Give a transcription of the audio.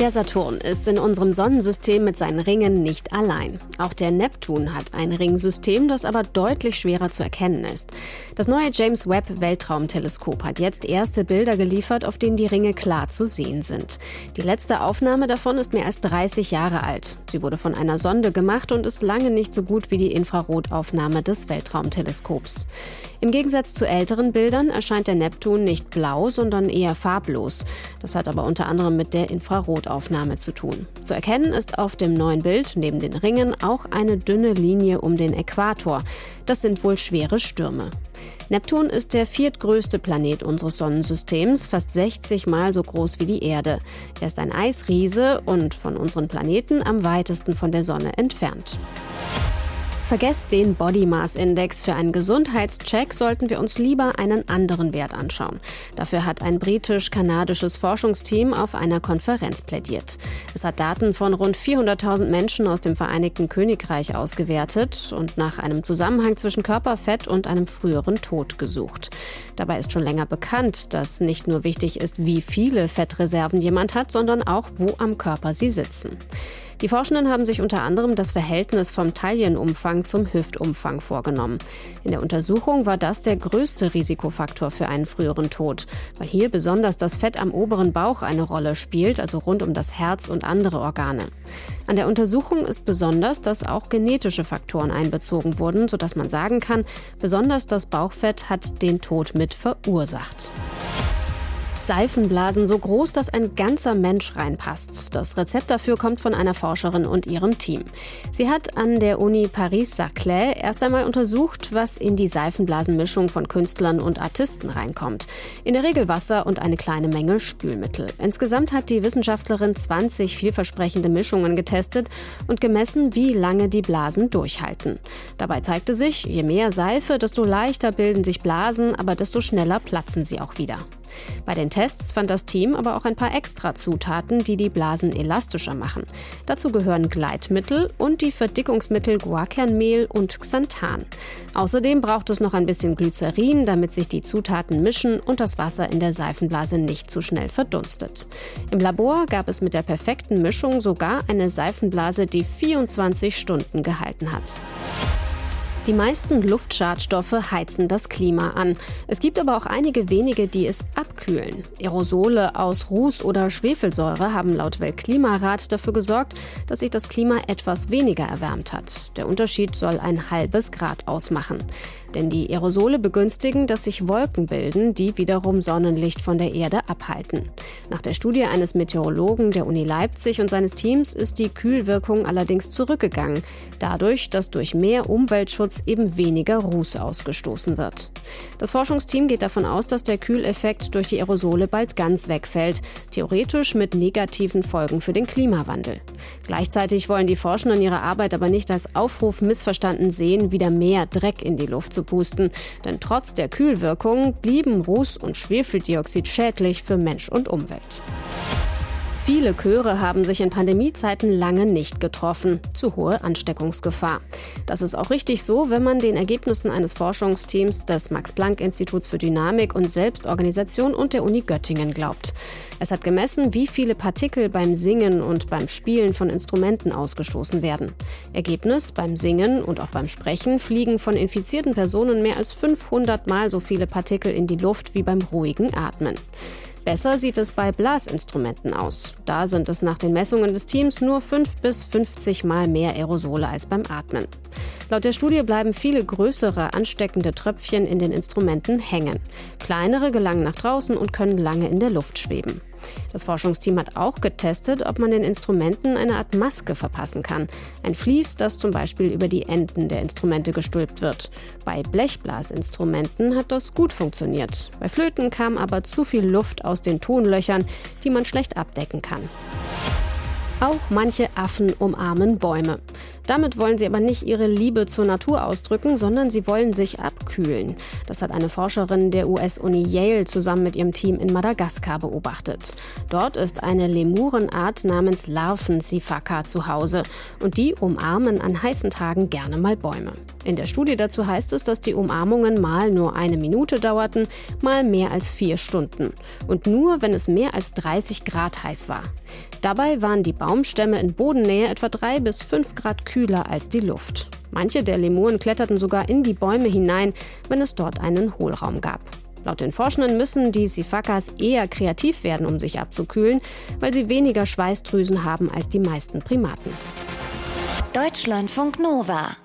Der Saturn ist in unserem Sonnensystem mit seinen Ringen nicht allein. Auch der Neptun hat ein Ringsystem, das aber deutlich schwerer zu erkennen ist. Das neue James Webb Weltraumteleskop hat jetzt erste Bilder geliefert, auf denen die Ringe klar zu sehen sind. Die letzte Aufnahme davon ist mehr als 30 Jahre alt. Sie wurde von einer Sonde gemacht und ist lange nicht so gut wie die Infrarotaufnahme des Weltraumteleskops. Im Gegensatz zu älteren Bildern erscheint der Neptun nicht blau, sondern eher farblos. Das hat aber unter anderem mit der Infrarotaufnahme zu tun. Zu erkennen ist auf dem neuen Bild neben den Ringen auch eine dünne Linie um den Äquator. Das sind wohl schwere Stürme. Neptun ist der viertgrößte Planet unseres Sonnensystems, fast 60 Mal so groß wie die Erde. Er ist ein Eisriese und von unseren Planeten am weitesten von der Sonne entfernt. Vergesst den Body Mass Index. Für einen Gesundheitscheck sollten wir uns lieber einen anderen Wert anschauen. Dafür hat ein britisch-kanadisches Forschungsteam auf einer Konferenz plädiert. Es hat Daten von rund 400.000 Menschen aus dem Vereinigten Königreich ausgewertet und nach einem Zusammenhang zwischen Körperfett und einem früheren Tod gesucht. Dabei ist schon länger bekannt, dass nicht nur wichtig ist, wie viele Fettreserven jemand hat, sondern auch, wo am Körper sie sitzen. Die Forschenden haben sich unter anderem das Verhältnis vom Taillenumfang zum Hüftumfang vorgenommen. In der Untersuchung war das der größte Risikofaktor für einen früheren Tod, weil hier besonders das Fett am oberen Bauch eine Rolle spielt, also rund um das Herz und andere Organe. An der Untersuchung ist besonders, dass auch genetische Faktoren einbezogen wurden, sodass man sagen kann, besonders das Bauchfett hat den Tod mit verursacht. Seifenblasen so groß, dass ein ganzer Mensch reinpasst. Das Rezept dafür kommt von einer Forscherin und ihrem Team. Sie hat an der Uni Paris-Saclay erst einmal untersucht, was in die Seifenblasenmischung von Künstlern und Artisten reinkommt. In der Regel Wasser und eine kleine Menge Spülmittel. Insgesamt hat die Wissenschaftlerin 20 vielversprechende Mischungen getestet und gemessen, wie lange die Blasen durchhalten. Dabei zeigte sich, je mehr Seife, desto leichter bilden sich Blasen, aber desto schneller platzen sie auch wieder. Bei den Tests fand das Team aber auch ein paar extra Zutaten, die die Blasen elastischer machen. Dazu gehören Gleitmittel und die Verdickungsmittel Guarkernmehl und Xanthan. Außerdem braucht es noch ein bisschen Glycerin, damit sich die Zutaten mischen und das Wasser in der Seifenblase nicht zu schnell verdunstet. Im Labor gab es mit der perfekten Mischung sogar eine Seifenblase, die 24 Stunden gehalten hat. Die meisten Luftschadstoffe heizen das Klima an. Es gibt aber auch einige wenige, die es abkühlen. Aerosole aus Ruß oder Schwefelsäure haben laut Weltklimarat dafür gesorgt, dass sich das Klima etwas weniger erwärmt hat. Der Unterschied soll ein halbes Grad ausmachen. Denn die Aerosole begünstigen, dass sich Wolken bilden, die wiederum Sonnenlicht von der Erde abhalten. Nach der Studie eines Meteorologen der Uni Leipzig und seines Teams ist die Kühlwirkung allerdings zurückgegangen, dadurch, dass durch mehr Umweltschutz eben weniger Ruß ausgestoßen wird. Das Forschungsteam geht davon aus, dass der Kühleffekt durch die Aerosole bald ganz wegfällt, theoretisch mit negativen Folgen für den Klimawandel. Gleichzeitig wollen die Forschenden ihre Arbeit aber nicht als Aufruf missverstanden sehen, wieder mehr Dreck in die Luft zu pusten, denn trotz der Kühlwirkung blieben Ruß und Schwefeldioxid schädlich für Mensch und Umwelt. Viele Chöre haben sich in Pandemiezeiten lange nicht getroffen. Zu hohe Ansteckungsgefahr. Das ist auch richtig so, wenn man den Ergebnissen eines Forschungsteams des Max-Planck-Instituts für Dynamik und Selbstorganisation und der Uni Göttingen glaubt. Es hat gemessen, wie viele Partikel beim Singen und beim Spielen von Instrumenten ausgestoßen werden. Ergebnis: Beim Singen und auch beim Sprechen fliegen von infizierten Personen mehr als 500 Mal so viele Partikel in die Luft wie beim ruhigen Atmen. Besser sieht es bei Blasinstrumenten aus. Da sind es nach den Messungen des Teams nur 5 bis 50 Mal mehr Aerosole als beim Atmen. Laut der Studie bleiben viele größere ansteckende Tröpfchen in den Instrumenten hängen. Kleinere gelangen nach draußen und können lange in der Luft schweben. Das Forschungsteam hat auch getestet, ob man den Instrumenten eine Art Maske verpassen kann. Ein Vlies, das zum Beispiel über die Enden der Instrumente gestülpt wird. Bei Blechblasinstrumenten hat das gut funktioniert. Bei Flöten kam aber zu viel Luft aus den Tonlöchern, die man schlecht abdecken kann. Auch manche Affen umarmen Bäume. Damit wollen sie aber nicht ihre Liebe zur Natur ausdrücken, sondern sie wollen sich abkühlen. Das hat eine Forscherin der US-Uni Yale zusammen mit ihrem Team in Madagaskar beobachtet. Dort ist eine Lemurenart namens Larven-Sifaka zu Hause und die umarmen an heißen Tagen gerne mal Bäume. In der Studie dazu heißt es, dass die Umarmungen mal nur eine Minute dauerten, mal mehr als vier Stunden. Und nur, wenn es mehr als 30 Grad heiß war. Dabei waren die Baumstämme in Bodennähe etwa drei bis fünf Grad kühler als die Luft. Manche der Lemuren kletterten sogar in die Bäume hinein, wenn es dort einen Hohlraum gab. Laut den Forschenden müssen die Sifakas eher kreativ werden, um sich abzukühlen, weil sie weniger Schweißdrüsen haben als die meisten Primaten. Deutschlandfunk Nova